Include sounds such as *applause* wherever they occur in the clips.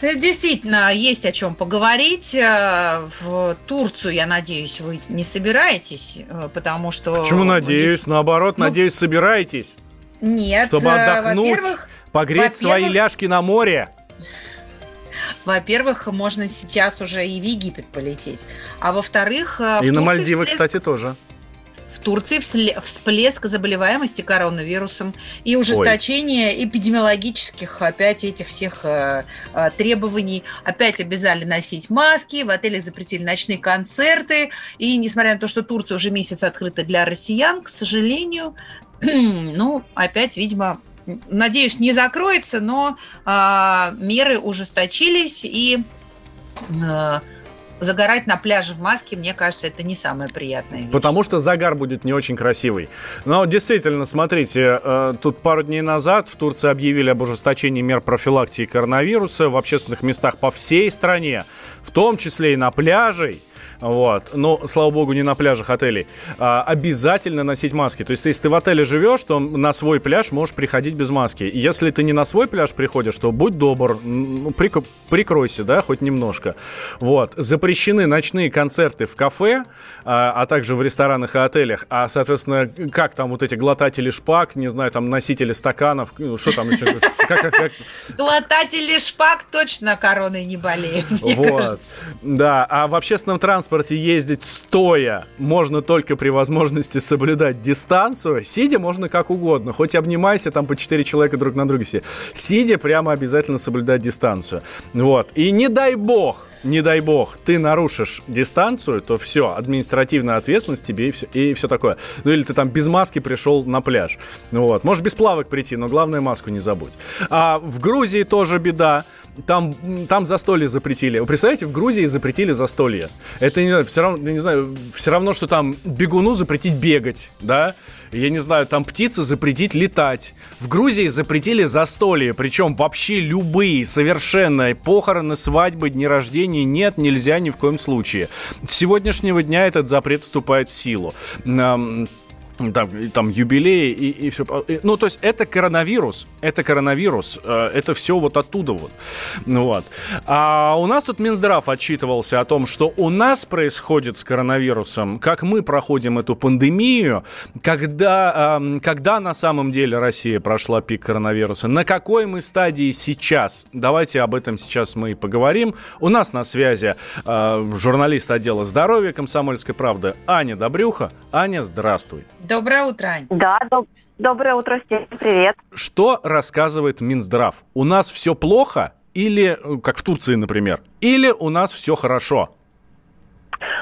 Э, Действительно, есть о чем поговорить. Э, В Турцию, я надеюсь, вы не собираетесь, э, потому что... Почему надеюсь? Наоборот, Ну, надеюсь, собираетесь, Нет. чтобы отдохнуть, погреть свои ляжки на море. во-первых, можно сейчас уже и в Египет полететь. А во-вторых... в И на Мальдивы, всплеск- кстати, тоже. В Турции всплеск заболеваемости коронавирусом и ужесточение эпидемиологических опять этих всех э, э, требований. Опять обязали носить маски, в отелях запретили ночные концерты. И несмотря на то, что Турция уже месяц открыта для россиян, к сожалению, *clears throat* ну, опять, видимо, надеюсь, не закроется, но а, меры ужесточились и э, загорать на пляже в маске, мне кажется, это не самое приятное. Потому что загар будет не очень красивый. Но действительно, смотрите, э, тут пару дней назад в Турции объявили об ужесточении мер профилактики коронавируса в общественных местах по всей стране, в том числе и на пляже. Вот. Но, слава богу, не на пляжах отелей. А, обязательно носить маски. То есть, если ты в отеле живешь, то на свой пляж можешь приходить без маски. Если ты не на свой пляж приходишь, то будь добр, ну, прик- прикройся, да, хоть немножко. Вот. Запрещены ночные концерты в кафе, а, а также в ресторанах и отелях. А, соответственно, как там вот эти глотатели шпаг, не знаю, там носители стаканов, ну, что там еще? Глотатели шпаг точно короной не болеют, Вот. Да, а в общественном транспорте ездить стоя можно только при возможности соблюдать дистанцию. Сидя можно как угодно, хоть обнимайся, там по четыре человека друг на друге все. Сидя прямо обязательно соблюдать дистанцию. Вот. И не дай бог, не дай бог, ты нарушишь дистанцию, то все, административная ответственность тебе и все, и все такое. Ну или ты там без маски пришел на пляж. Ну Вот. Можешь без плавок прийти, но главное маску не забудь. А в Грузии тоже беда. Там, там застолье запретили. Вы представляете, в Грузии запретили застолье. Это не, все равно, не знаю, все равно, что там бегуну запретить бегать, да? Я не знаю, там птицы запретить летать. В Грузии запретили застолье, причем вообще любые, совершенно похороны, свадьбы, дни рождения нет, нельзя ни в коем случае. С сегодняшнего дня этот запрет вступает в силу. Ам, там, там юбилеи и, и все. Ну, то есть это коронавирус, это коронавирус, э, это все вот оттуда вот. Ну вот. А у нас тут Минздрав отчитывался о том, что у нас происходит с коронавирусом, как мы проходим эту пандемию, когда, эм, когда на самом деле Россия прошла пик коронавируса, на какой мы стадии сейчас. Давайте об этом сейчас мы и поговорим. У нас на связи э, журналист отдела здоровья комсомольской правды Аня Добрюха. Аня, здравствуй. Доброе утро, Ань. Да, доб- доброе утро всем, привет. Что рассказывает Минздрав? У нас все плохо или, э, как в Турции, например, или у нас все хорошо?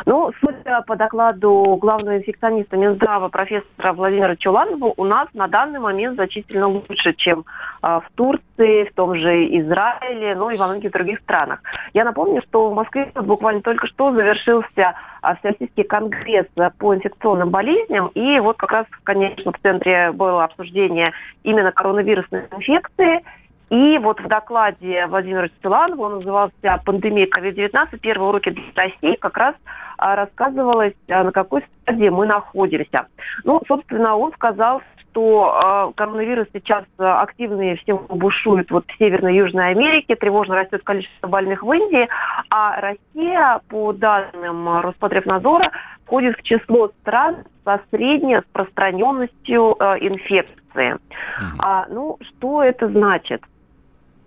Ну, судя по докладу главного инфекциониста Минздрава профессора Владимира Чуланова, у нас на данный момент значительно лучше, чем а, в Турции, в том же Израиле, ну и во многих других странах. Я напомню, что в Москве буквально только что завершился а, Всероссийский конгресс а, по инфекционным болезням, и вот как раз, конечно, в центре было обсуждение именно коронавирусной инфекции, И вот в докладе Владимира Стиланова, он назывался «Пандемия COVID-19. Первые уроки для России», как раз а, рассказывалось, а, на какой стадии мы находимся. Ну, собственно, он сказал, что э, коронавирус сейчас активно всем бушует вот в Северной и Южной Америке, тревожно растет количество больных в Индии, а Россия, по данным Роспотребнадзора, входит в число стран со средней распространенностью инфекции. А, ну, что это значит?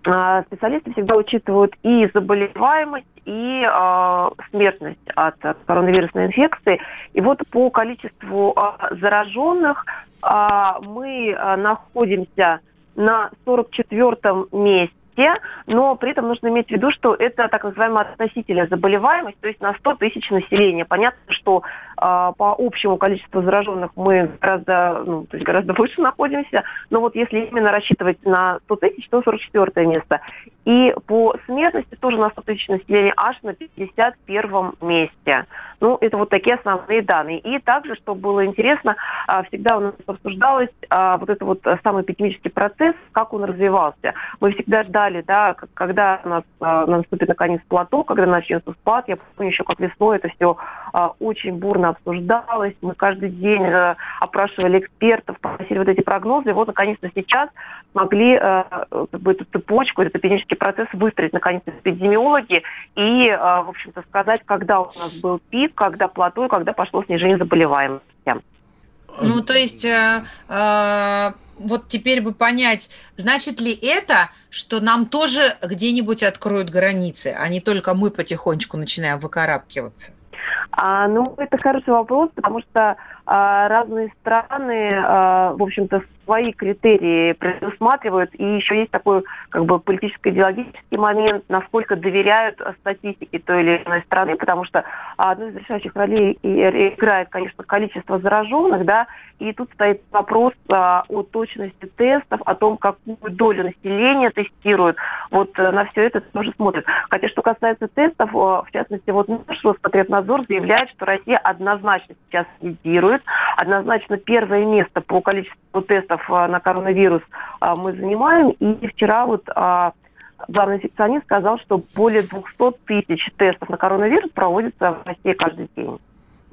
А, Специалисты всегда учитывают и заболеваемость, и э, смертность от коронавирусной инфекции. И вот по количеству э, зараженных э, мы находимся на 44-м месте все, но при этом нужно иметь в виду, что это так называемая относительная заболеваемость, то есть на 100 тысяч населения. Понятно, что э, по общему количеству зараженных мы гораздо, ну, то есть гораздо выше находимся, но вот если именно рассчитывать на 100 тысяч, то 44 место. И по смертности тоже на 100 тысяч населения аж на 51 месте. Ну, это вот такие основные данные. И также, что было интересно, а, всегда у нас обсуждалось а, вот этот вот самый эпидемический процесс, как он развивался. Мы всегда ждали, да, когда у нас а, наступит наконец плато, когда начнется спад. Я помню еще, как весной это все очень бурно обсуждалось. Мы каждый день э, опрашивали экспертов, просили вот эти прогнозы. И вот, наконец-то, сейчас смогли э, как бы, эту цепочку, этот эпидемический процесс выстроить, наконец-то, эпидемиологи и, э, в общем-то, сказать, когда у нас был пик, когда плато и когда пошло снижение заболеваемости. Ну, то есть, э, э, вот теперь бы понять, значит ли это, что нам тоже где-нибудь откроют границы, а не только мы потихонечку начинаем выкарабкиваться? А, ну, это хороший вопрос, потому что а, разные страны, а, в общем-то, свои критерии предусматривают, и еще есть такой как бы политическо-идеологический момент, насколько доверяют статистике той или иной страны, потому что одну из решающих ролей играет, конечно, количество зараженных, да, и тут стоит вопрос а, о точности тестов, о том, какую долю населения тестируют. Вот э, на все это тоже смотрят. Хотя, что касается тестов, в частности, вот наш Роспотребнадзор заявляет, что Россия однозначно сейчас лидирует, однозначно первое место по количеству тестов тестов а, на коронавирус а, мы занимаем. И вчера вот а, главный инфекционист сказал, что более 200 тысяч тестов на коронавирус проводится в России каждый день.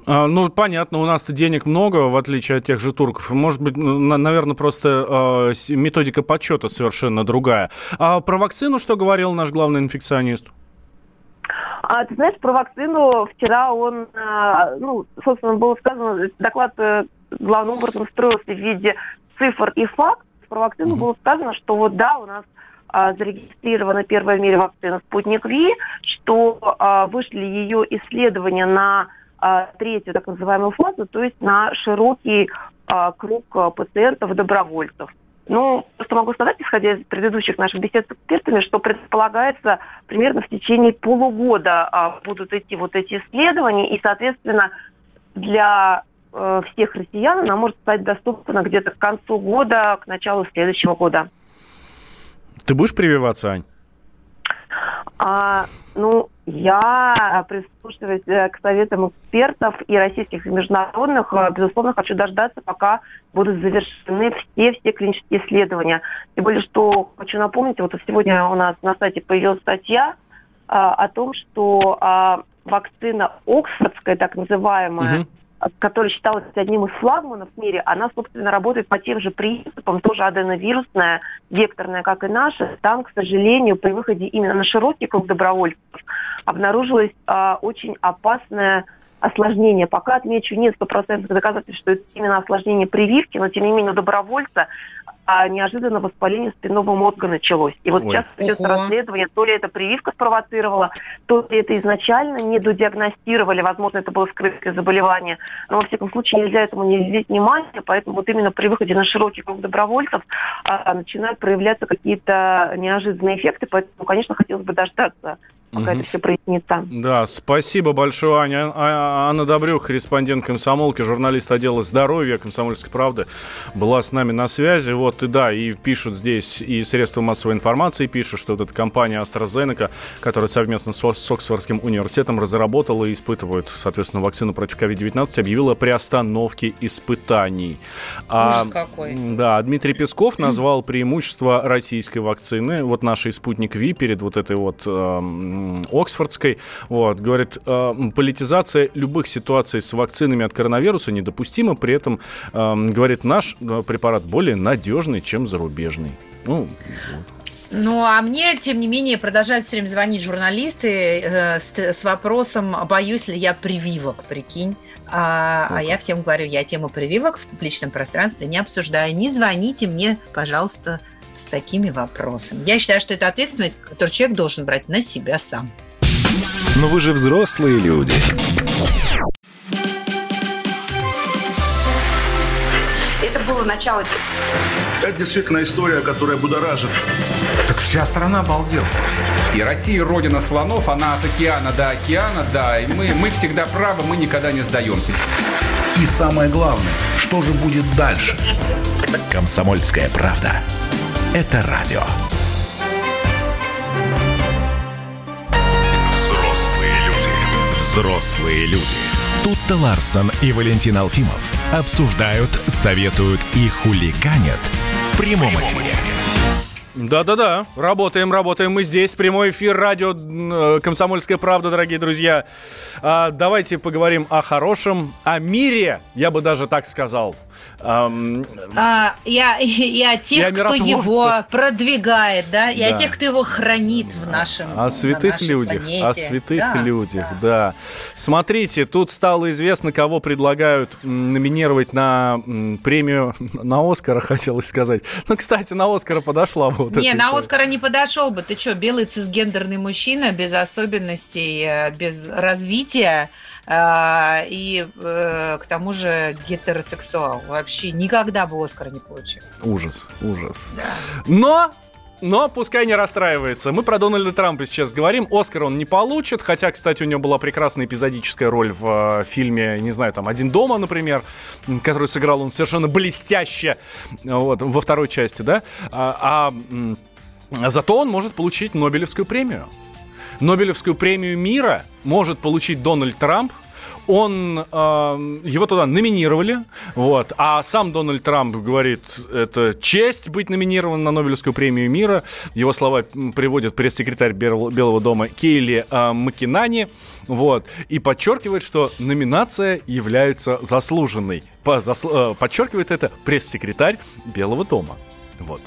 Ну, понятно, у нас-то денег много, в отличие от тех же турков. Может быть, наверное, просто э, методика подсчета совершенно другая. А про вакцину что говорил наш главный инфекционист? А ты знаешь, про вакцину вчера он, ну, собственно, было сказано, доклад э, главным образом строился в виде цифр и факт, про вакцину mm-hmm. было сказано, что вот да, у нас а, зарегистрирована первая в мире вакцина «Спутник Ви», что а, вышли ее исследования на а, третью так называемую фазу, то есть на широкий а, круг а, пациентов добровольцев. Ну, просто могу сказать, исходя из предыдущих наших бесед с экспертами, что предполагается примерно в течение полугода а, будут идти вот эти исследования, и, соответственно, для всех россиян, она может стать доступна где-то к концу года, к началу следующего года. Ты будешь прививаться, Ань? А, ну, я, прислушиваясь э, к советам экспертов и российских, и международных, э, безусловно, хочу дождаться, пока будут завершены все-все клинические исследования. Тем более, что хочу напомнить, вот сегодня у нас на сайте появилась статья а, о том, что а, вакцина Оксфордская, так называемая, угу которая считалась одним из флагманов в мире, она, собственно, работает по тем же принципам, тоже аденовирусная, векторная, как и наша. Там, к сожалению, при выходе именно на широкий круг добровольцев обнаружилось а, очень опасное осложнение. Пока, отмечу, нет стопроцентных доказательств, что это именно осложнение прививки, но, тем не менее, у добровольца а неожиданно воспаление спинного мозга началось. И вот Ой. сейчас идет расследование, то ли это прививка спровоцировала, то ли это изначально не додиагностировали, возможно, это было скрытое заболевание. Но, во всяком случае, нельзя этому не уделить внимания, поэтому вот именно при выходе на широкий круг добровольцев а, начинают проявляться какие-то неожиданные эффекты, поэтому, конечно, хотелось бы дождаться пока угу. это все прояснится. Да, спасибо большое, Аня. А, Анна Добрюк, корреспондент комсомолки, журналист отдела здоровья комсомольской правды, была с нами на связи. Вот, и да, и пишут здесь, и средства массовой информации пишут, что вот эта компания AstraZeneca, которая совместно с, с Оксфордским университетом разработала и испытывает, соответственно, вакцину против COVID-19, объявила о приостановке испытаний. А, какой. Да, Дмитрий Песков назвал преимущество российской вакцины, вот нашей спутник Ви перед вот этой вот эм, Оксфордской. Вот, говорит, э, политизация любых ситуаций с вакцинами от коронавируса недопустима. При этом, э, говорит, наш э, препарат более надежный, чем зарубежный. Ну, ну, а мне, тем не менее, продолжают все время звонить журналисты э, с, с вопросом, боюсь ли я прививок, прикинь. А, а я всем говорю, я тему прививок в публичном пространстве не обсуждаю. Не звоните мне, пожалуйста, с такими вопросами. Я считаю, что это ответственность, которую человек должен брать на себя сам. Но вы же взрослые люди. Это было начало. Это действительно история, которая будоражит Вся страна обалдела. И Россия родина слонов, она от океана до океана, да. И мы, мы всегда правы, мы никогда не сдаемся. И самое главное, что же будет дальше? Комсомольская правда. Это радио. Взрослые люди. Взрослые люди. Тут-то Ларсон и Валентин Алфимов обсуждают, советуют и хуликанят в прямом эфире. Да-да-да, работаем, работаем мы здесь. Прямой эфир радио э, «Комсомольская правда», дорогие друзья. А, давайте поговорим о хорошем, о мире, я бы даже так сказал. Um, а, я, *laughs* я тех, кто его продвигает, да, и да. о тех, кто его хранит в нашем О святых людях, планете. о святых да, людях, да. да. Смотрите, тут стало известно, кого предлагают номинировать на премию, *laughs* на Оскара, *laughs* хотелось сказать. Ну, кстати, на Оскара подошла вот Не, на Оскара не подошел бы. Ты что, белый цисгендерный мужчина без особенностей, э, без развития, а, и э, к тому же гетеросексуал. Вообще никогда бы Оскар не получил. Ужас, ужас. Да. Но но пускай не расстраивается. Мы про Дональда Трампа сейчас говорим. Оскар он не получит, хотя, кстати, у него была прекрасная эпизодическая роль в э, фильме, не знаю, там, «Один дома», например, который сыграл он совершенно блестяще вот, во второй части, да? А, а зато он может получить Нобелевскую премию. Нобелевскую премию мира может получить Дональд Трамп, он, э, его туда номинировали, вот, а сам Дональд Трамп говорит, это честь быть номинирован на Нобелевскую премию мира. Его слова приводит пресс-секретарь Белого дома Кейли э, Макинани, вот, и подчеркивает, что номинация является заслуженной. По, засл, э, подчеркивает это пресс-секретарь Белого дома. Вот.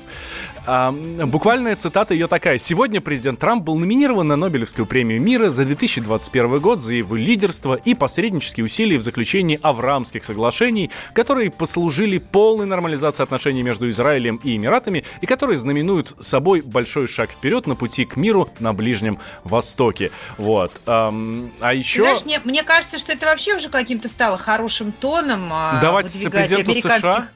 А, буквальная цитата ее такая. Сегодня президент Трамп был номинирован на Нобелевскую премию мира за 2021 год за его лидерство и посреднические усилия в заключении Авраамских соглашений, которые послужили полной нормализации отношений между Израилем и Эмиратами и которые знаменуют собой большой шаг вперед на пути к миру на Ближнем Востоке. Вот. А, а еще... Знаешь, мне, мне кажется, что это вообще уже каким-то стало хорошим тоном а, Давайте президенту США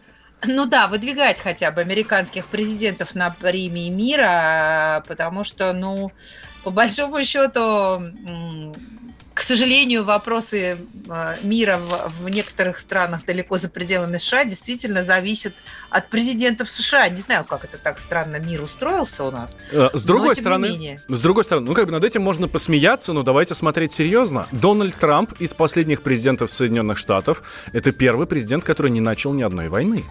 ну да, выдвигать хотя бы американских президентов на премии мира, потому что, ну, по большому счету, к сожалению, вопросы э, мира в, некоторых странах далеко за пределами США действительно зависят от президентов США. Не знаю, как это так странно мир устроился у нас. Э, с другой но, стороны, с другой стороны, ну как бы над этим можно посмеяться, но давайте смотреть серьезно. Дональд Трамп из последних президентов Соединенных Штатов это первый президент, который не начал ни одной войны.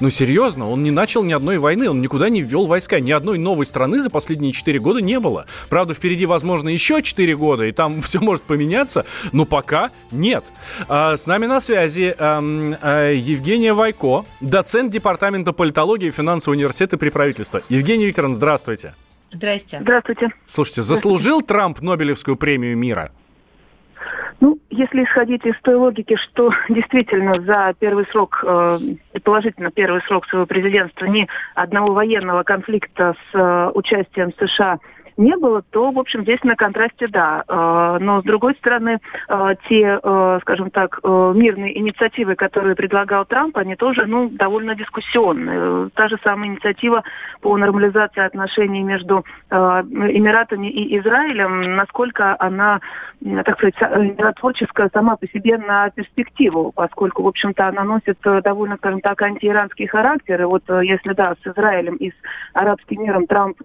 Ну, серьезно, он не начал ни одной войны, он никуда не ввел войска. Ни одной новой страны за последние 4 года не было. Правда, впереди, возможно, еще 4 года, и там *laughs* все может поменяться, но пока нет. А, с нами на связи а, а, Евгения Вайко, доцент Департамента политологии и финансового университета при правительстве. Евгения Викторовна, здравствуйте. Здрасте. Здравствуйте. Слушайте, заслужил Трамп Нобелевскую премию мира? Ну, если исходить из той логики, что *laughs* действительно за первый срок, э, предположительно первый срок своего президентства ни одного военного конфликта с э, участием США не было, то, в общем, здесь на контрасте да. Э, но, с другой стороны, э, те, э, скажем так, мирные инициативы, которые предлагал Трамп, они тоже, ну, довольно дискуссионные. Та же самая инициатива по нормализации отношений между Эмиратами и Израилем, насколько она, так сказать, миротворческая сама по себе на перспективу, поскольку, в общем-то, она носит довольно, скажем так, антииранский характер. И вот если, да, с Израилем и с арабским миром Трамп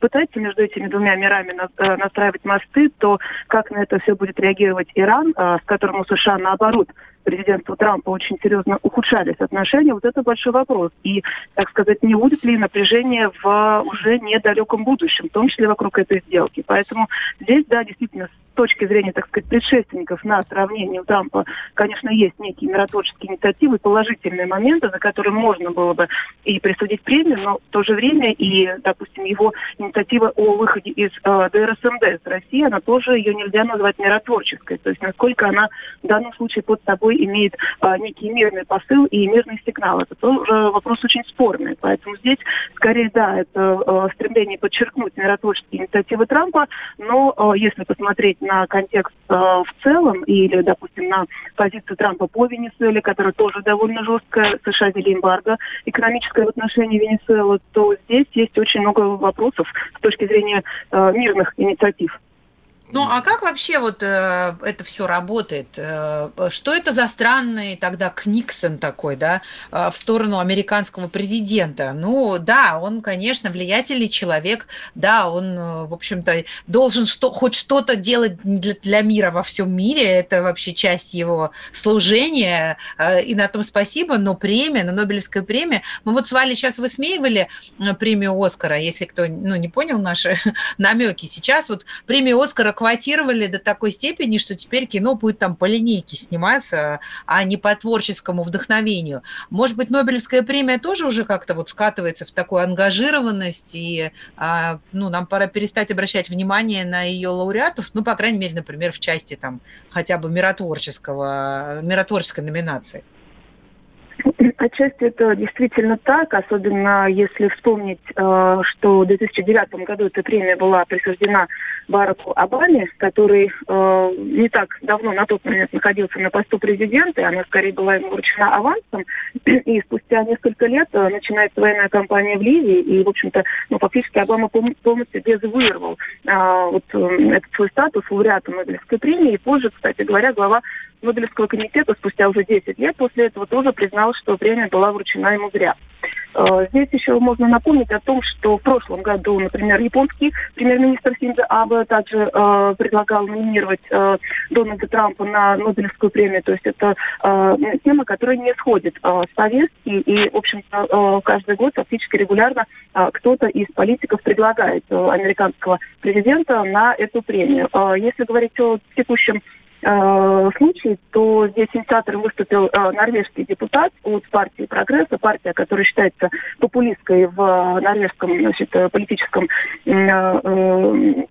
пытается между этими двумя мирами э, настраивать мосты, то как на это все будет реагировать Иран, э, с которым у США наоборот президентства Трампа очень серьезно ухудшались отношения, вот это большой вопрос. И, так сказать, не будет ли напряжение в уже недалеком будущем, в том числе вокруг этой сделки. Поэтому здесь, да, действительно, с точки зрения, так сказать, предшественников на сравнение у Трампа, конечно, есть некие миротворческие инициативы, положительные моменты, за которые можно было бы и присудить премию, но в то же время и, допустим, его инициатива о выходе из э, ДРСМД с России, она тоже ее нельзя назвать миротворческой. То есть насколько она в данном случае под собой имеет а, некий мирный посыл и мирный сигнал. Это тоже вопрос очень спорный. Поэтому здесь, скорее, да, это а, стремление подчеркнуть миротворческие инициативы Трампа, но а, если посмотреть на контекст а, в целом или, допустим, на позицию Трампа по Венесуэле, которая тоже довольно жесткая, США ввели эмбарго экономическое в отношении Венесуэлы, то здесь есть очень много вопросов с точки зрения э, мирных инициатив. Ну, а как вообще вот э, это все работает? Э, что это за странный тогда Книксон такой, да, э, в сторону американского президента? Ну, да, он, конечно, влиятельный человек, да, он, э, в общем-то, должен что, хоть что-то делать для, для мира во всем мире, это вообще часть его служения, э, и на том спасибо, но премия, на Нобелевская премия, мы вот с Валей сейчас высмеивали э, премию Оскара, если кто, ну, не понял наши *laughs* намеки, сейчас вот премию Оскара квотировали до такой степени, что теперь кино будет там по линейке сниматься, а не по творческому вдохновению. Может быть, Нобелевская премия тоже уже как-то вот скатывается в такую ангажированность, и а, ну, нам пора перестать обращать внимание на ее лауреатов, ну, по крайней мере, например, в части там хотя бы миротворческого, миротворческой номинации. *clears throat* Отчасти это действительно так, особенно если вспомнить, э, что в 2009 году эта премия была присуждена Бараку Обаме, который э, не так давно на тот момент находился на посту президента, и она скорее была ему вручена авансом, *clears throat* и спустя несколько лет э, начинается военная кампания в Ливии, и, в общем-то, ну, фактически Обама полностью дезавуировал вот этот свой статус лауреата Нобелевской премии, и позже, кстати говоря, глава Нобелевского комитета спустя уже 10 лет после этого тоже признал, что премия была вручена ему зря. Э, здесь еще можно напомнить о том, что в прошлом году, например, японский премьер-министр Синдзо Абе также э, предлагал номинировать э, Дональда Трампа на Нобелевскую премию. То есть это э, тема, которая не сходит э, с повестки. И, в общем-то, э, каждый год фактически регулярно э, кто-то из политиков предлагает э, американского президента на эту премию. Э, если говорить о текущем э, случай, то здесь инициатором выступил э, норвежский депутат от партии «Прогресса», партия, которая считается популистской в норвежском значит, политическом э, э,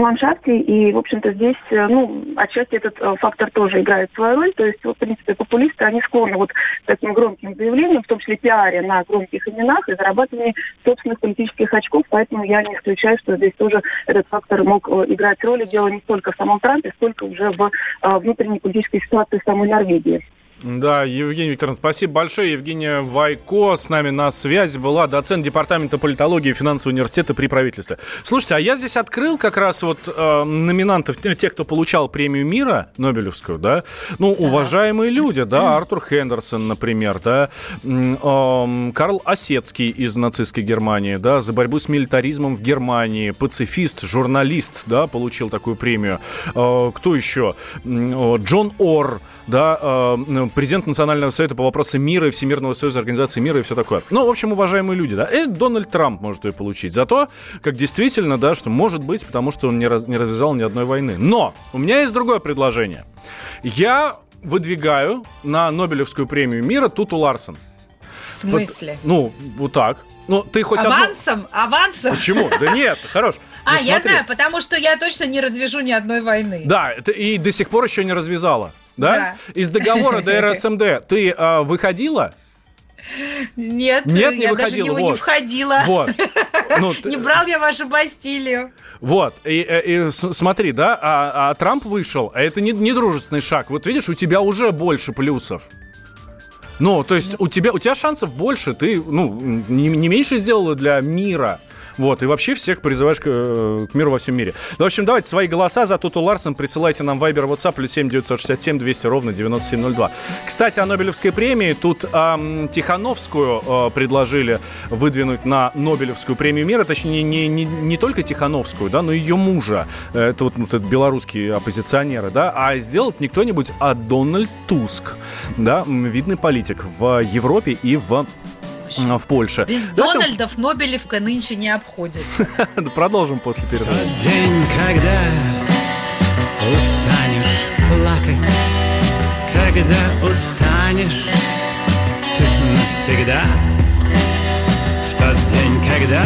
ландшафте. И, в общем-то, здесь, э, ну, отчасти этот э, фактор тоже играет свою роль. То есть, вот, в принципе, популисты, они склонны вот к таким громким заявлениям, в том числе пиаре на громких именах и зарабатывании собственных политических очков. Поэтому я не исключаю, что здесь тоже этот фактор мог э, играть роль. Дело не столько в самом Трампе, сколько уже в внутренней политической ситуации самой Норвегии. Да, Евгений Викторович, спасибо большое. Евгения Вайко с нами на связи была, доцент Департамента политологии и финансового университета при правительстве. Слушайте, а я здесь открыл как раз вот э, номинантов, тех, кто получал премию мира Нобелевскую, да, ну, уважаемые люди, да, Артур Хендерсон, например, да, э, Карл Осецкий из нацистской Германии, да, за борьбу с милитаризмом в Германии, пацифист, журналист, да, получил такую премию. Э, кто еще? Джон Ор, да, э, президент Национального совета по вопросам мира и Всемирного союза организации мира и все такое. Ну, в общем, уважаемые люди, да, и Дональд Трамп может ее получить. Зато, как действительно, да, что может быть, потому что он не, раз, не развязал ни одной войны. Но у меня есть другое предложение. Я выдвигаю на Нобелевскую премию мира Туту Ларсон. В смысле? Под, ну, вот так. Ну, ты хоть авансом, одну... авансом. Почему? *laughs* Да нет, хорош. А, ну, я знаю, потому что я точно не развяжу ни одной войны. Да, и до сих пор еще не развязала да? да. Из договора ДРСМД *laughs* ты а, выходила? Нет, Нет, не я выходила. даже не, вот. не входила. Вот. *laughs* Ну, не брал я вашу Бастилию. Вот, и, и, и смотри, да, а, а Трамп вышел, а это не, не дружественный шаг. Вот видишь, у тебя уже больше плюсов. Ну, то есть у тебя, у тебя шансов больше, ты ну, не, не меньше сделала для мира. Вот, и вообще всех призываешь к, э, к миру во всем мире. Ну, в общем, давайте свои голоса за Туту Ларсен присылайте нам Viber, WhatsApp, плюс 7 967 200 ровно 9702. Кстати, о Нобелевской премии. Тут эм, Тихановскую э, предложили выдвинуть на Нобелевскую премию мира. Точнее, не, не, не только Тихановскую, да, но и ее мужа. Это вот, вот это белорусские оппозиционеры, да. А сделать не кто-нибудь, а Дональд Туск, да, видный политик в Европе и в в Польше. Без Давайте... Дональдов Нобелевка нынче не обходится. *laughs* Продолжим после перерыва. день, когда устанешь плакать, когда устанешь ты навсегда. В тот день, когда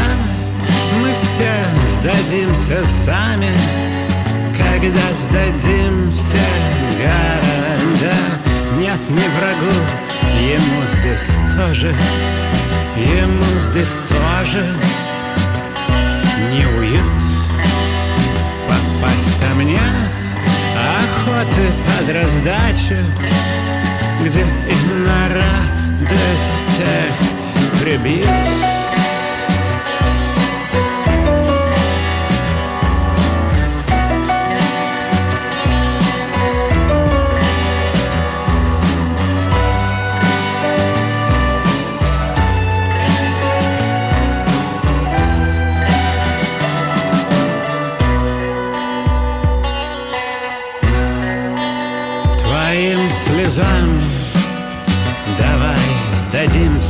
мы все сдадимся сами, когда сдадим все города, нет не врагу, ему здесь тоже, ему здесь тоже не уют. Попасть там нет охоты под раздачу, где и на радостях прибит. Твоим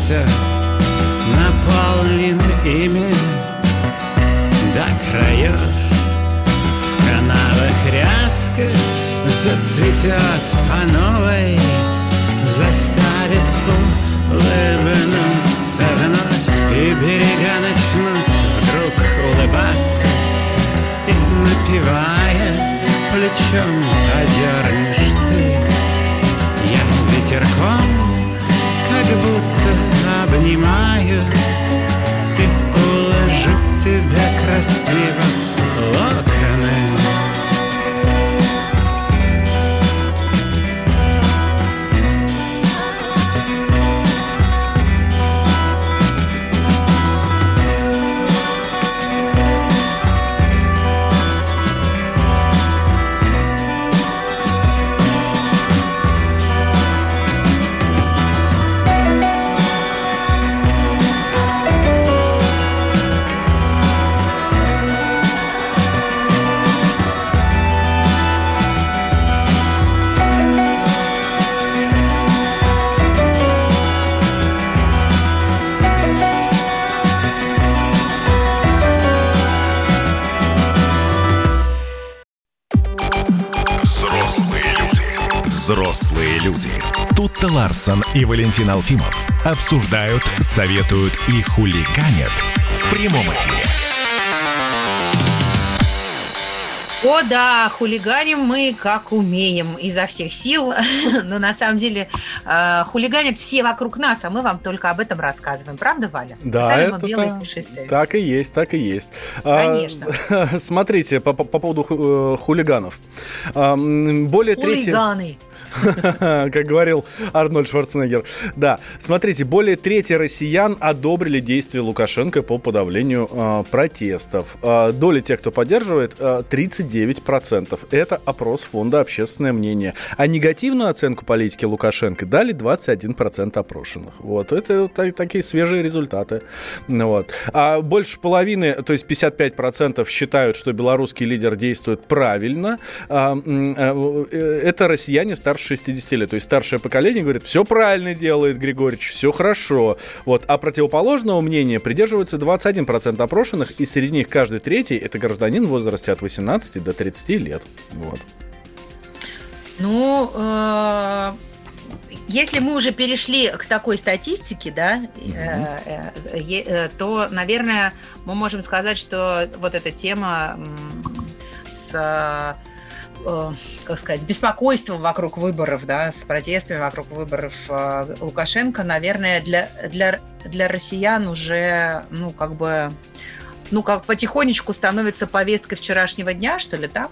сдадим Тут-то Ларсон и Валентин Алфимов обсуждают, советуют и хулиганят в прямом эфире. О да, хулиганим мы как умеем изо всех сил, *laughs* но на самом деле э, хулиганят все вокруг нас, а мы вам только об этом рассказываем. Правда, Валя? Да, Сами мы это белые та- пушистые. так и есть, так и есть. А, Конечно. с- *laughs* смотрите, по, по- по поводу э, хулиганов. А, Более трети... *laughs* Как говорил Арнольд Шварценеггер. Да, смотрите, более трети россиян одобрили действия Лукашенко по подавлению э, протестов. Э, доля тех, кто поддерживает, э, 39%. Это опрос фонда «Общественное мнение». А негативную оценку политики Лукашенко дали 21% опрошенных. Вот, это вот та- такие свежие результаты. Вот. А больше половины, то есть 55% считают, что белорусский лидер действует правильно. А, э, э, это россияне старше 60 лет. То есть старшее поколение говорит, все правильно делает Григорьевич, все хорошо. Вот. А противоположного мнения придерживается 21% опрошенных, и среди них каждый третий это гражданин в возрасте от 18 до 30 лет. Вот. Ну, э, если мы уже перешли к такой статистике, да, э, э, то, наверное, мы можем сказать, что вот эта тема с э, как сказать, с беспокойством вокруг выборов, да, с протестами вокруг выборов э, Лукашенко, наверное, для, для, для россиян уже, ну, как бы, ну, как потихонечку становится повесткой вчерашнего дня, что ли, так?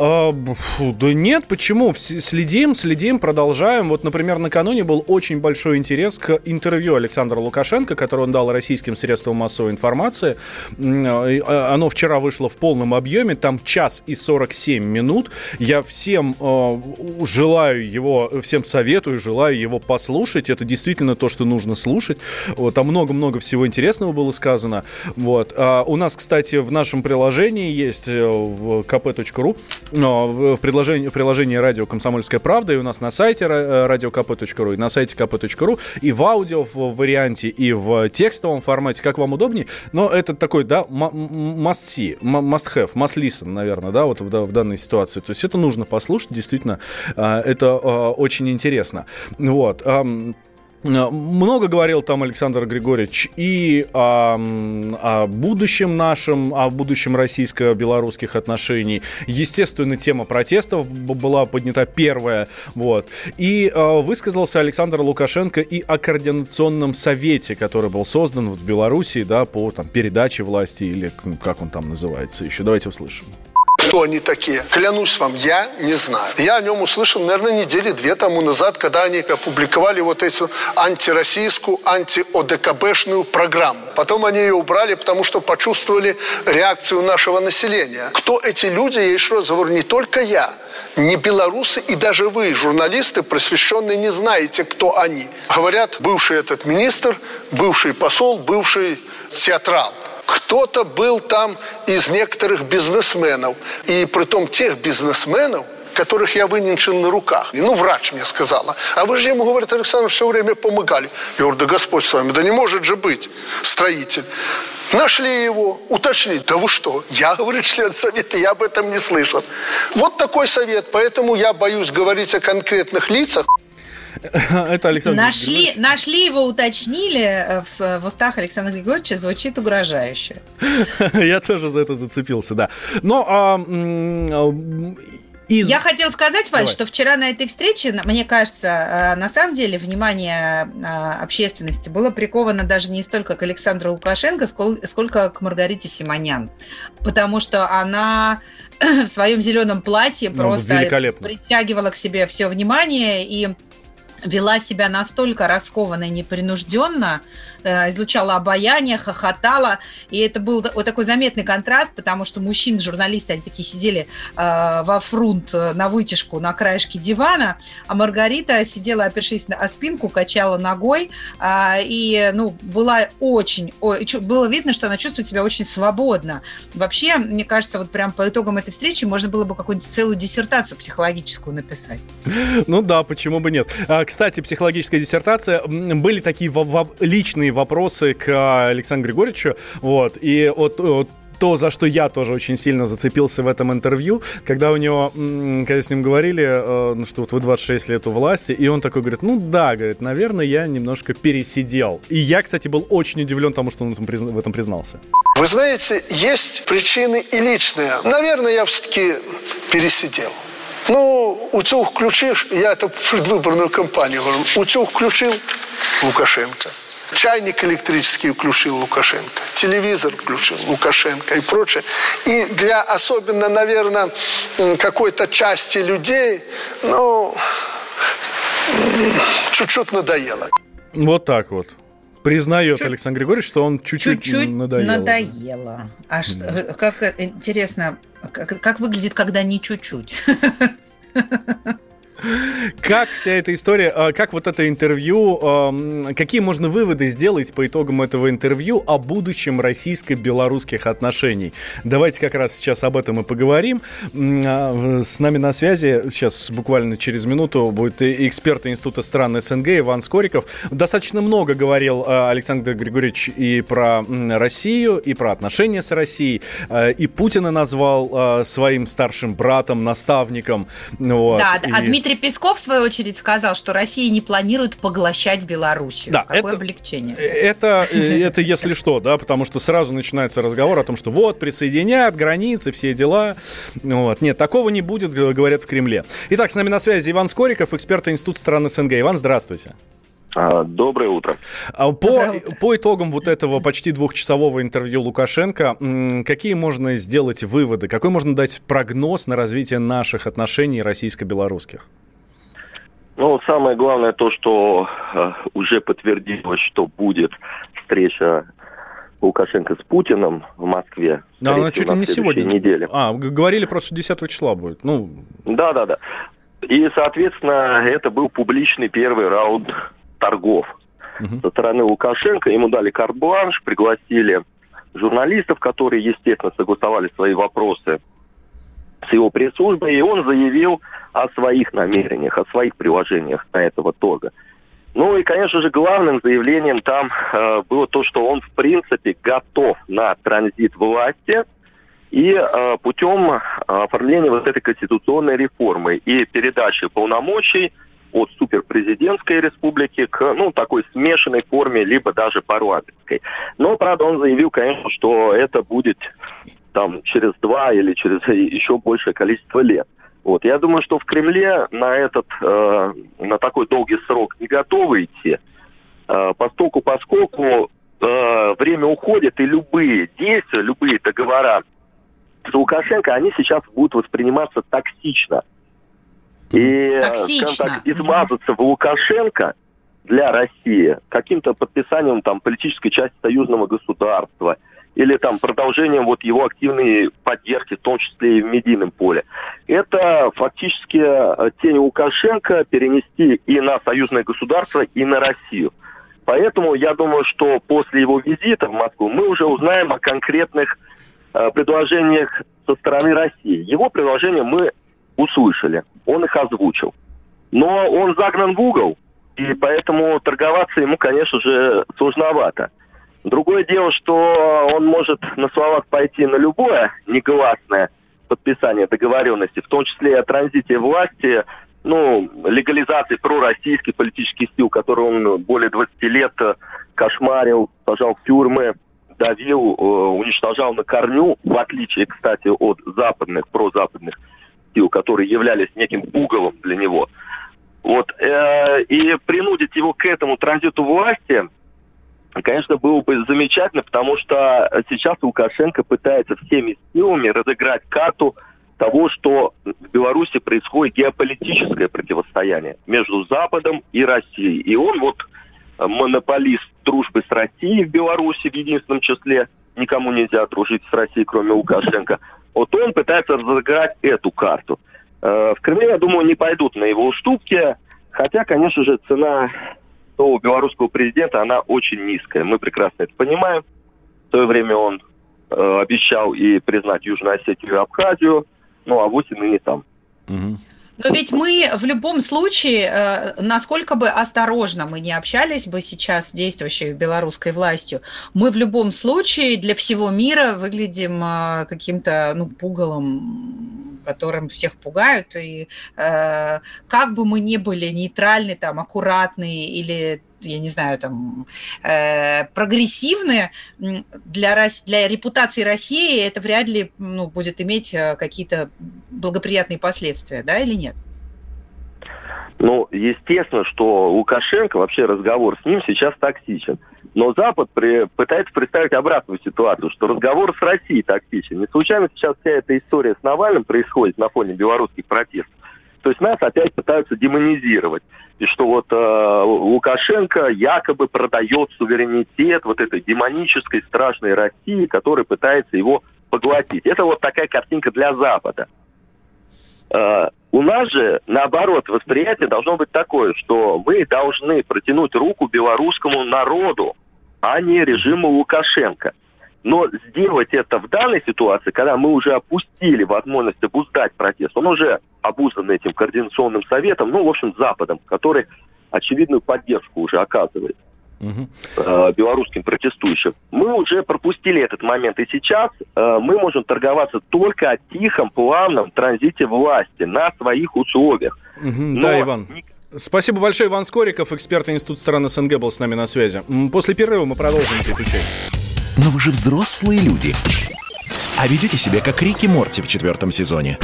А, да нет, почему? Следим, следим, продолжаем. Вот, например, накануне был очень большой интерес к интервью Александра Лукашенко, которое он дал российским средствам массовой информации. И, а, Оно вчера вышло в полном объеме, там час и 47 минут. Я всем э, желаю его, всем советую, желаю его послушать. Это действительно то, что нужно слушать. Вот, там много-много всего интересного было сказано. Вот. А у нас, кстати, в нашем приложении есть э, в kp.ru но в приложении, в приложении радио «Комсомольская правда», и у нас на сайте ра- radiokp.ru, и на сайте kp.ru, и в аудио в варианте, и в текстовом формате, как вам удобнее. Но это такой, да, must see, must have, must listen, наверное, да, вот в, в данной ситуации. То есть это нужно послушать, действительно, это очень интересно. Вот. Э, много говорил там Александр Григорьевич и о, о будущем нашем, о будущем российско-белорусских отношений. Естественно, тема протестов была поднята первая. Вот. И э, высказался Александр Лукашенко и о координационном совете, который был создан в Беларуси да, по там, передаче власти или как он там называется еще. Давайте услышим. Кто они такие? Клянусь вам, я не знаю. Я о нем услышал, наверное, недели две тому назад, когда они опубликовали вот эту антироссийскую, анти-ОДКБшную программу. Потом они ее убрали, потому что почувствовали реакцию нашего населения. Кто эти люди? Я еще раз говорю, не только я, не белорусы и даже вы, журналисты, просвещенные, не знаете, кто они. Говорят, бывший этот министр, бывший посол, бывший театрал. Кто-то был там из некоторых бизнесменов. И при том тех бизнесменов, которых я выненчил на руках. И, ну, врач мне сказала. А вы же ему, говорит, Александр, все время помогали. Я говорю, да Господь с вами, да не может же быть строитель. Нашли его, уточнили. Да вы что? Я, говорит, член совета, я об этом не слышал. Вот такой совет. Поэтому я боюсь говорить о конкретных лицах. *laughs* Это Александр нашли, нашли его, уточнили э, в, в устах Александра Григорьевича, звучит угрожающе. *laughs* Я тоже за это зацепился, да. Но а, из... Я хотела сказать, Валь, что вчера на этой встрече, мне кажется, э, на самом деле внимание э, общественности было приковано даже не столько к Александру Лукашенко, сколько к Маргарите Симонян. Потому что она *clears throat* в своем зеленом платье ну, просто притягивала к себе все внимание и вела себя настолько раскованно и непринужденно, излучала обаяние, хохотала. И это был вот такой заметный контраст, потому что мужчины, журналисты, они такие сидели э, во фрунт э, на вытяжку на краешке дивана, а Маргарита сидела, опершись на спинку, качала ногой. Э, и, ну, была очень... Было видно, что она чувствует себя очень свободно. Вообще, мне кажется, вот прям по итогам этой встречи можно было бы какую-нибудь целую диссертацию психологическую написать. Ну да, почему бы нет. А, кстати, психологическая диссертация. Были такие личные важные вопросы к Александру Григорьевичу. Вот. И вот, то, за что я тоже очень сильно зацепился в этом интервью, когда у него, когда с ним говорили, э, ну, что вот вы 26 лет у власти, и он такой говорит, ну да, говорит, наверное, я немножко пересидел. И я, кстати, был очень удивлен тому, что он в этом признался. Вы знаете, есть причины и личные. Наверное, я все-таки пересидел. Ну, утюг включишь, я это предвыборную кампанию говорю, утюг включил Лукашенко. Чайник электрический включил Лукашенко, телевизор включил Лукашенко и прочее. И для особенно, наверное, какой-то части людей, ну, чуть-чуть надоело. Вот так вот. Признает чуть... Александр Григорьевич, что он чуть-чуть, чуть-чуть надоело. надоело. А что, как интересно, как, как выглядит, когда не чуть-чуть? *laughs* Как вся эта история, а, как вот это интервью, какие можно выводы сделать по итогам этого интервью о будущем российско-белорусских отношений? Давайте как раз сейчас об этом и поговорим. А, с нами на связи, сейчас буквально через минуту, будет эксперт Института стран СНГ Иван Скориков. Достаточно много говорил а, Александр Григорьевич и про Россию, и про отношения с Россией, и Путина назвал своим старшим братом, наставником. Вот. Да, а Дмитрий Дмитрий Песков, в свою очередь, сказал, что Россия не планирует поглощать Белоруссию. Да, Какое это, облегчение. Это, э, *laughs* это если что, да, потому что сразу начинается разговор о том, что вот, присоединят, границы, все дела. Вот. Нет, такого не будет, говорят в Кремле. Итак, с нами на связи Иван Скориков, эксперт Института стран СНГ. Иван, здравствуйте. А, доброе утро. А, по, по итогам вот этого почти двухчасового интервью Лукашенко, какие можно сделать выводы, какой можно дать прогноз на развитие наших отношений российско-белорусских? Ну, самое главное то, что э, уже подтвердилось, что будет встреча Лукашенко с Путиным в Москве. Да, она чуть ли не сегодня. Неделе. А, говорили просто, что 10 числа будет. Ну... Да, да, да. И, соответственно, это был публичный первый раунд торгов угу. со стороны Лукашенко. Ему дали карт-бланш, пригласили журналистов, которые, естественно, согласовали свои вопросы с его пресс-службой, и он заявил о своих намерениях, о своих приложениях на этого торга. Ну и, конечно же, главным заявлением там э, было то, что он, в принципе, готов на транзит власти и э, путем оформления вот этой конституционной реформы и передачи полномочий от суперпрезидентской республики к, ну, такой смешанной форме, либо даже парламентской. Но, правда, он заявил, конечно, что это будет там через два или через *laughs* еще большее количество лет. Вот. Я думаю, что в Кремле на этот, э, на такой долгий срок не готовы идти, э, поскольку, поскольку э, время уходит, и любые действия, любые договора с Лукашенко, они сейчас будут восприниматься токсично. И, Токсично. скажем так, измазаться в Лукашенко для России каким-то подписанием там политической части союзного государства или там продолжением вот его активной поддержки, в том числе и в медийном поле. Это фактически э, тень Лукашенко перенести и на союзное государство, и на Россию. Поэтому я думаю, что после его визита в Москву мы уже узнаем о конкретных э, предложениях со стороны России. Его предложения мы услышали, он их озвучил. Но он загнан в угол, и поэтому торговаться ему, конечно же, сложновато. Другое дело, что он может на словах пойти на любое негласное подписание договоренности, в том числе и о транзите власти, ну, легализации пророссийских политических сил, которые он более 20 лет кошмарил, сажал в тюрьмы, давил, э, уничтожал на корню, в отличие, кстати, от западных, прозападных сил, которые являлись неким уголом для него. Вот, э, и принудить его к этому транзиту власти, конечно, было бы замечательно, потому что сейчас Лукашенко пытается всеми силами разыграть карту того, что в Беларуси происходит геополитическое противостояние между Западом и Россией. И он вот монополист дружбы с Россией в Беларуси в единственном числе. Никому нельзя дружить с Россией, кроме Лукашенко. Вот он пытается разыграть эту карту. Э, в Кремле, я думаю, не пойдут на его уступки, хотя, конечно же, цена нового белорусского президента, она очень низкая. Мы прекрасно это понимаем. В то время он э, обещал и признать Южную Осетию и Абхазию, ну а вот и ныне там. Угу. Но ведь мы в любом случае, э, насколько бы осторожно мы не общались бы сейчас с действующей белорусской властью, мы в любом случае для всего мира выглядим э, каким-то ну, пугалом, которым всех пугают. И э, как бы мы ни были нейтральны, там, аккуратны или я не знаю, там, э, прогрессивные, для, для репутации России это вряд ли ну, будет иметь э, какие-то благоприятные последствия, да, или нет? Ну, естественно, что Лукашенко, вообще разговор с ним сейчас токсичен. Но Запад при, пытается представить обратную ситуацию, что разговор с Россией токсичен. Не случайно сейчас вся эта история с Навальным происходит на фоне белорусских протестов. То есть нас опять пытаются демонизировать. И что вот э, Лукашенко якобы продает суверенитет вот этой демонической страшной России, которая пытается его поглотить. Это вот такая картинка для Запада. Э, у нас же, наоборот, восприятие должно быть такое, что мы должны протянуть руку белорусскому народу, а не режиму Лукашенко. Но сделать это в данной ситуации, когда мы уже опустили возможность обуздать протест, он уже обуздан этим координационным советом, ну, в общем, Западом, который очевидную поддержку уже оказывает угу. э, белорусским протестующим. Мы уже пропустили этот момент, и сейчас э, мы можем торговаться только о тихом, плавном транзите власти на своих условиях. Угу, Но... Да, Иван. Спасибо большое, Иван Скориков, эксперт Института стран СНГ, был с нами на связи. После перерыва мы продолжим переключать. Но вы же взрослые люди. А ведете себя как Рики Морти в четвертом сезоне.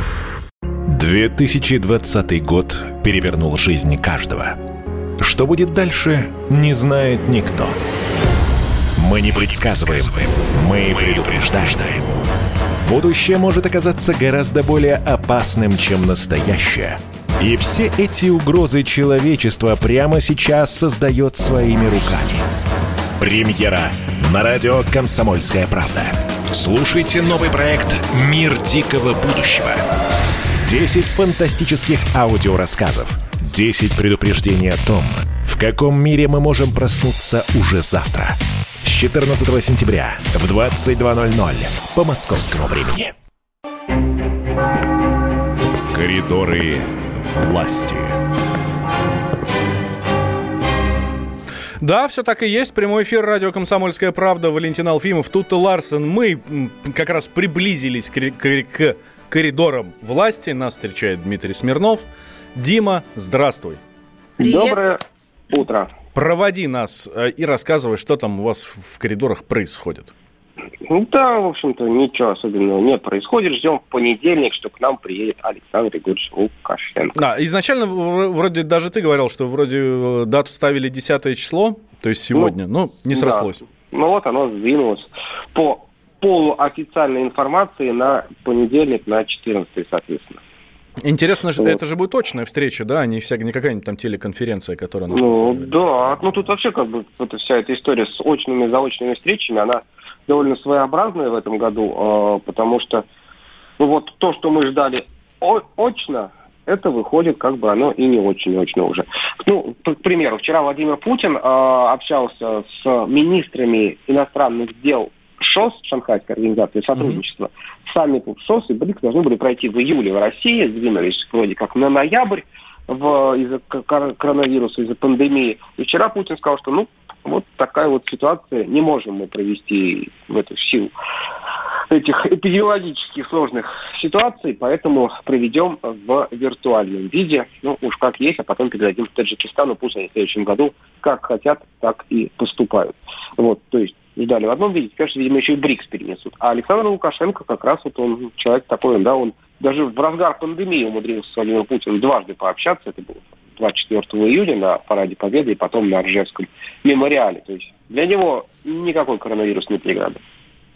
2020 год перевернул жизнь каждого. Что будет дальше, не знает никто. Мы не предсказываем, мы предупреждаем. Будущее может оказаться гораздо более опасным, чем настоящее. И все эти угрозы человечества прямо сейчас создает своими руками. Премьера на радио «Комсомольская правда». Слушайте новый проект «Мир дикого будущего». 10 фантастических аудиорассказов. 10 предупреждений о том, в каком мире мы можем проснуться уже завтра. С 14 сентября в 22.00 по московскому времени. Коридоры власти. Да, все так и есть. Прямой эфир радио «Комсомольская правда». Валентин Алфимов, тут Ларсен. Мы как раз приблизились к, к, к коридорам власти. Нас встречает Дмитрий Смирнов. Дима, здравствуй. Привет. Доброе утро. Проводи нас э, и рассказывай, что там у вас в коридорах происходит. Ну да, в общем-то, ничего особенного не происходит. Ждем в понедельник, что к нам приедет Александр Григорьевич Лукашенко. Да, изначально вроде даже ты говорил, что вроде э, дату ставили 10 число, то есть сегодня, ну, не срослось. Да. Ну вот оно сдвинулось по полуофициальной информации на понедельник, на 14 соответственно. Интересно, вот. это же будет точная встреча, да, а не, вся, не какая-нибудь там телеконференция, которая Ну, да, ну тут вообще как бы вот вся эта история с очными заочными встречами, она довольно своеобразная в этом году, э, потому что ну вот то, что мы ждали очно, это выходит как бы оно и не очень очно уже. Ну, к примеру, вчера Владимир Путин э, общался с министрами иностранных дел ШОС, Шанхайской организации сотрудничества, mm-hmm. саммит ШОС и БРИКС должны были пройти в июле в России, сдвинулись вроде как на ноябрь в, из-за коронавируса, из-за пандемии. И вчера Путин сказал, что ну вот такая вот ситуация, не можем мы провести в эту силу этих эпидемиологических сложных ситуаций, поэтому проведем в виртуальном виде. Ну, уж как есть, а потом передадим Таджикистану, пусть они в следующем году как хотят, так и поступают. Вот, то есть ждали в одном виде, теперь, видимо, еще и БРИКС перенесут. А Александр Лукашенко как раз вот он человек такой, да, он даже в разгар пандемии умудрился с Владимиром Путиным дважды пообщаться, это было 24 июня на Параде Победы и потом на Ржевском мемориале. То есть для него никакой коронавирус не преграда.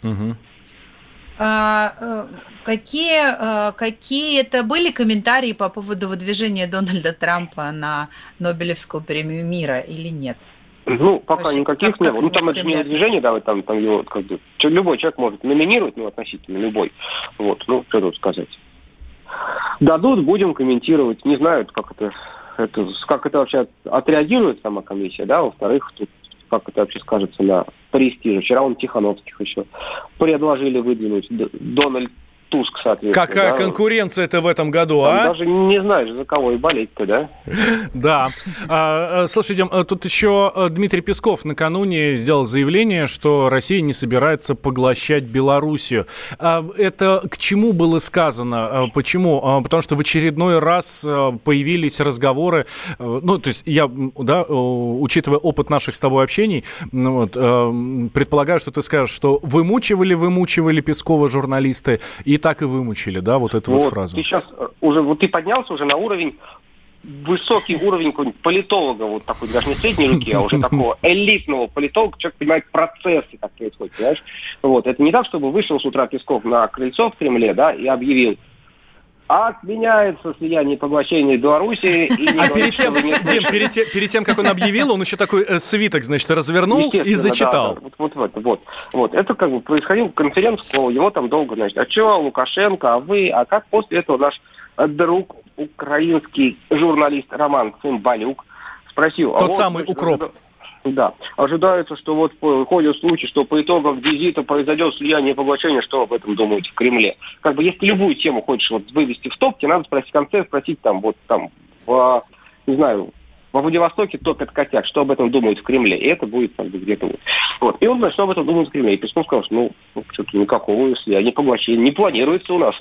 Угу. А, э, какие, а, какие это были комментарии по поводу выдвижения Дональда Трампа на Нобелевскую премию мира или нет? Ну, пока Вообще, никаких как, не было. Ну, там это же не движение, да, там, там его, как бы, любой человек может номинировать, ну, относительно любой. Вот, ну, что тут сказать. Дадут, будем комментировать. Не знаю, как это, это, как это вообще отреагирует сама комиссия, да, во-вторых, тут как это вообще скажется на престиже. Вчера он Тихановских еще предложили выдвинуть. Дональд Туск, соответственно. Какая да? конкуренция это в этом году, Там а? Даже не знаешь, за кого и болеть-то, да? *laughs* Да. А, слушай, Дим, а тут еще э, Дмитрий Песков накануне сделал заявление, что Россия не собирается поглощать Белоруссию. А, это к чему было сказано? Почему? Потому что в очередной раз э, появились разговоры, э, ну, то есть я, да, учитывая опыт наших с тобой общений, ну, вот, предполагаю, что ты скажешь, что вымучивали, вымучивали Пескова журналисты, и так и вымучили, да, вот эту вот, вот фразу. Сейчас э, уже, вот ты поднялся уже на уровень высокий уровень какого-нибудь политолога, вот такой, даже не средней руки, а уже *laughs* такого элитного политолога, человек понимает процессы, как происходит, понимаешь? Вот, это не так, чтобы вышел с утра Песков на крыльцо в Кремле, да, и объявил, отменяется слияние и поглощение Беларуси. И а перед тем, Дим, перед, тем, перед тем, как он объявил, он еще такой э, свиток, значит, развернул и зачитал. Да, да. Вот, вот, вот, вот. Это как бы происходил конференц-колл, его там долго, значит, а что, Лукашенко, а вы, а как после этого наш друг, украинский журналист Роман Цымбалюк спросил... Тот а самый вот, укроп. Да. Ожидается, что вот ходят слухи, что по итогам визита произойдет слияние и поглощение. Что об этом думаете в Кремле? Как бы если любую тему хочешь вот вывести в топ, надо спросить в конце, спросить там вот там в, не знаю, во Владивостоке топят котят, что об этом думают в Кремле. И это будет как бы где-то вот. вот. И он говорит, что об этом думают в Кремле. И Песков сказал, что ну, ну что-то никакого слияния поглощения не планируется у нас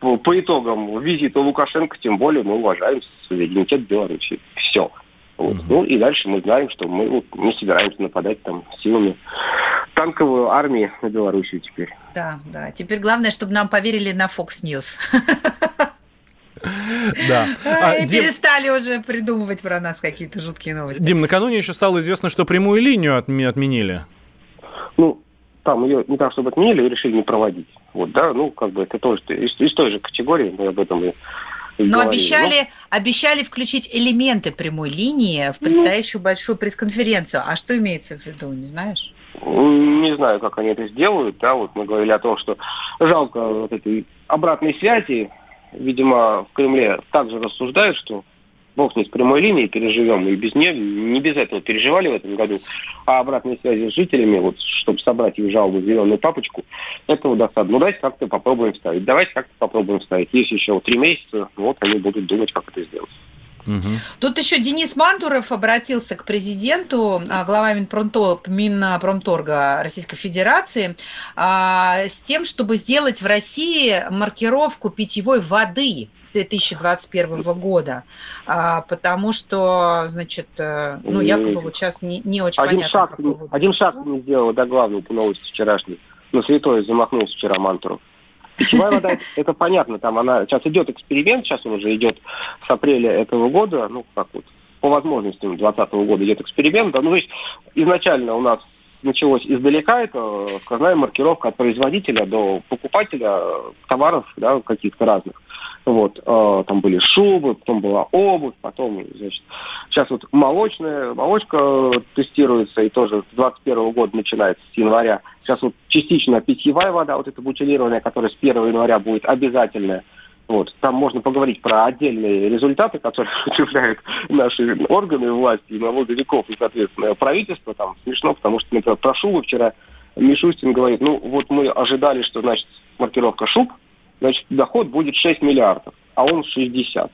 по, по итогам визита Лукашенко, тем более мы уважаем суверенитет Беларуси. Все. Вот. Угу. Ну и дальше мы знаем, что мы вот, не собираемся нападать там силами танковой армии на Белоруссию теперь. Да, да. Теперь главное, чтобы нам поверили на Fox News. *laughs* Да. А, и Дим... перестали уже придумывать про нас какие-то жуткие новости. Дим, накануне еще стало известно, что прямую линию отменили. Ну, там ее не так, чтобы отменили, решили не проводить. Вот, да, ну, как бы это тоже из, из той же категории, мы об этом и но обещали, ну, обещали включить элементы прямой линии в предстоящую ну, большую пресс-конференцию. А что имеется в виду, не знаешь? Не знаю, как они это сделают. Да, вот мы говорили о том, что жалко вот этой обратной связи. Видимо, в Кремле также рассуждают, что бог с с прямой линией переживем, и без нее, не без этого переживали в этом году, а обратной связи с жителями, вот, чтобы собрать их жалобу зеленую папочку, этого достаточно. Ну, давайте как-то попробуем ставить. Давайте как-то попробуем ставить. Есть еще три месяца, вот они будут думать, как это сделать. Угу. Тут еще Денис Мантуров обратился к президенту, а, глава Минпромторга Российской Федерации, а, с тем, чтобы сделать в России маркировку питьевой воды с 2021 года, а, потому что, значит, э, ну, якобы вот сейчас не, не очень один понятно. Шаг, один шаг не сделал до главного по новости вчерашней. На святое замахнулся вчера Мантуров. Питьевая вода, *laughs* это понятно, там она, сейчас идет эксперимент, сейчас он уже идет с апреля этого года, ну, как вот, по возможностям 2020 года идет эксперимент, да, ну, то есть изначально у нас началось издалека, это сквозная маркировка от производителя до покупателя товаров, да, каких-то разных. Вот, э, там были шубы, потом была обувь, потом, значит, сейчас вот молочная, молочка тестируется, и тоже с 21 года начинается, с января. Сейчас вот частично питьевая вода, вот эта бутилированная, которая с 1 января будет обязательная. Вот. Там можно поговорить про отдельные результаты, которые *laughs* удивляют наши органы власти и налоговиков, и, соответственно, правительство. Там смешно, потому что, например, про шубы вчера Мишустин говорит, ну вот мы ожидали, что, значит, маркировка шуб – значит, доход будет 6 миллиардов, а он 60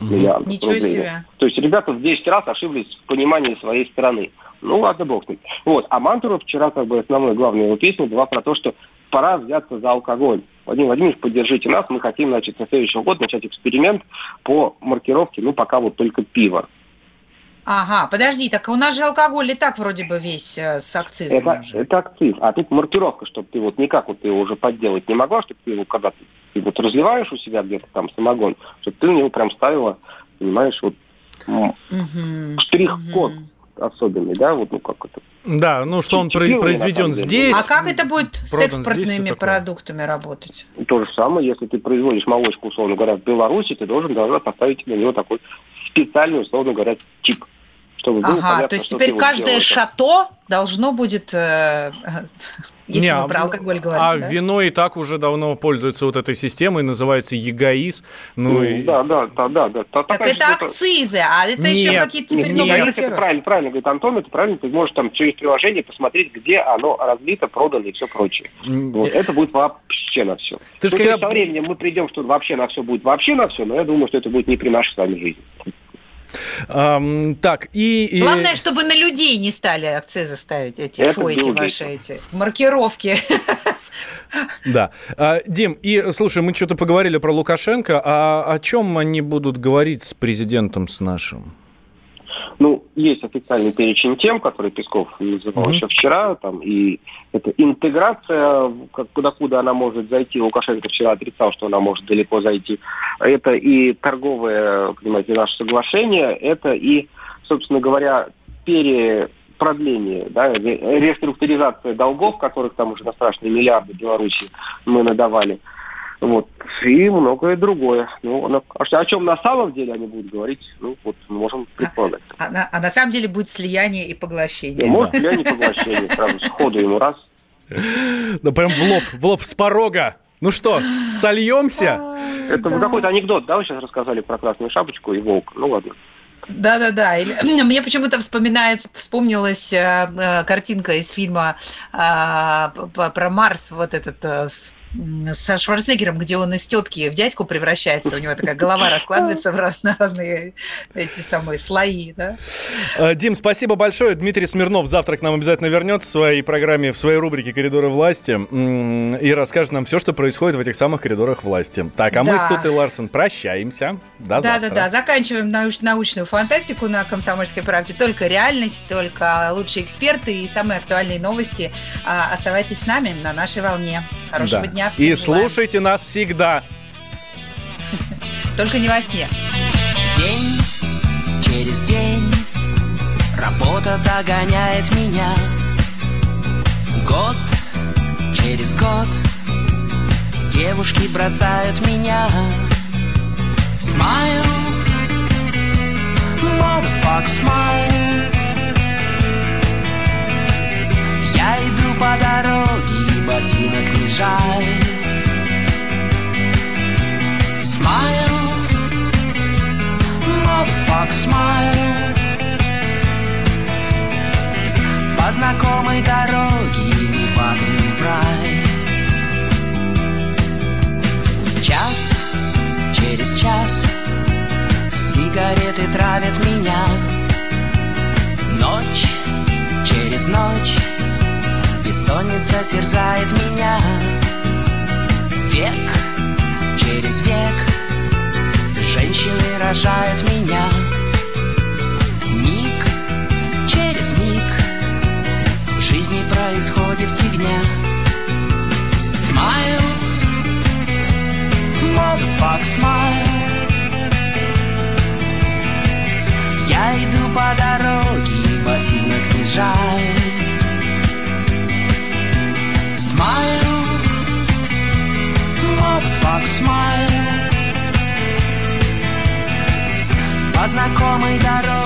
угу. миллиардов Ничего рублей. себе. То есть ребята в 10 раз ошиблись в понимании своей страны. Ну, ладно, бог с ним. Вот. А Мантуров вчера, как бы, основной, главная его песня была про то, что пора взяться за алкоголь. Владимир Владимирович, поддержите нас, мы хотим, значит, на следующий год начать эксперимент по маркировке, ну, пока вот только пиво. Ага, подожди, так у нас же алкоголь и так вроде бы весь э, с акцизом. Это, уже. это акциз, а тут маркировка, чтобы ты вот никак вот ты его уже подделать не могла, чтобы ты его когда ты, вот разливаешь у себя где-то там самогон, чтобы ты на него прям ставила, понимаешь, вот угу, штрих-код угу. особенный, да, вот ну как это. Да, ну что он произведен здесь. А как это будет с экспортными продуктами работать? То же самое, если ты производишь молочку, условно говоря, в Беларуси, ты должен должна поставить на него такой специальный, условно говоря, чип чтобы было ага, понятно, то есть теперь каждое шато должно будет, э, *laughs* если Не, мы про алкоголь говорим. А да? вино и так уже давно пользуется вот этой системой, называется ЕГАИС. Ну, ну и... да, да, да, да, да. Так это это акцизы, а это нет, еще какие-то теперь нет, новые нет, это правильно, правильно говорит Антон, это правильно, ты можешь там через приложение посмотреть, где оно разлито, продано и все прочее. Вот, это будет вообще на все. Ты ну, когда... со временем мы придем, что вообще на все будет вообще на все, но я думаю, что это будет не при нашей с вами жизни. Um, так, и, и... Главное, чтобы на людей не стали акцизы ставить, эти, Это фу, эти ваши эти маркировки. Да. А, Дим, и слушай, мы что-то поговорили про Лукашенко, а о чем они будут говорить с президентом с нашим? Ну, есть официальный перечень тем, который Песков называл mm-hmm. еще вчера, там, и это интеграция, как, куда-куда она может зайти. Лукашенко вчера отрицал, что она может далеко зайти. Это и торговое, понимаете, наше соглашение, это и, собственно говоря, пере продление, да, реструктуризация долгов, которых там уже на страшные миллиарды Беларуси мы надавали. Вот. И многое другое. Ну, а о чем на самом деле они будут говорить, ну, вот можем предполагать. А, а, на, а на самом деле будет слияние и поглощение. Может, слияние и поглощение, сразу сходу ему раз. Ну, прям в лоб, в лоб с порога. Ну что, сольемся? Это да. какой-то анекдот, да, вы сейчас рассказали про красную шапочку и волк. Ну ладно. Да-да-да. Мне почему-то вспоминается, вспомнилась э, э, картинка из фильма э, про Марс, вот этот со Шварценеггером, где он из тетки в дядьку превращается, у него такая голова раскладывается в раз, на разные эти самые слои, да? Дим, спасибо большое. Дмитрий Смирнов завтра к нам обязательно вернется в своей программе, в своей рубрике «Коридоры власти» и расскажет нам все, что происходит в этих самых коридорах власти. Так, а да. мы с Тутой Ларсен прощаемся. До завтра. Да-да-да, заканчиваем науч- научную фантастику на «Комсомольской правде». Только реальность, только лучшие эксперты и самые актуальные новости. А, оставайтесь с нами на нашей волне. Хорошего да. дня всем И слушайте нас всегда. *laughs* Только не во сне. День через день Работа догоняет меня Год через год Девушки бросают меня Smile Motherfuck smile Я иду по дороге ботинок не жаль. Smile, motherfuck, smile. По знакомой дороге не падаем в рай. Час через час сигареты травят меня. Ночь через ночь Бессонница терзает меня. Век через век Женщины рожают меня. Миг через миг В жизни происходит фигня. Smile Motherfuck smile Я иду по дороге, ботинок не жаль Smile Motherfuck smile По знакомой дороге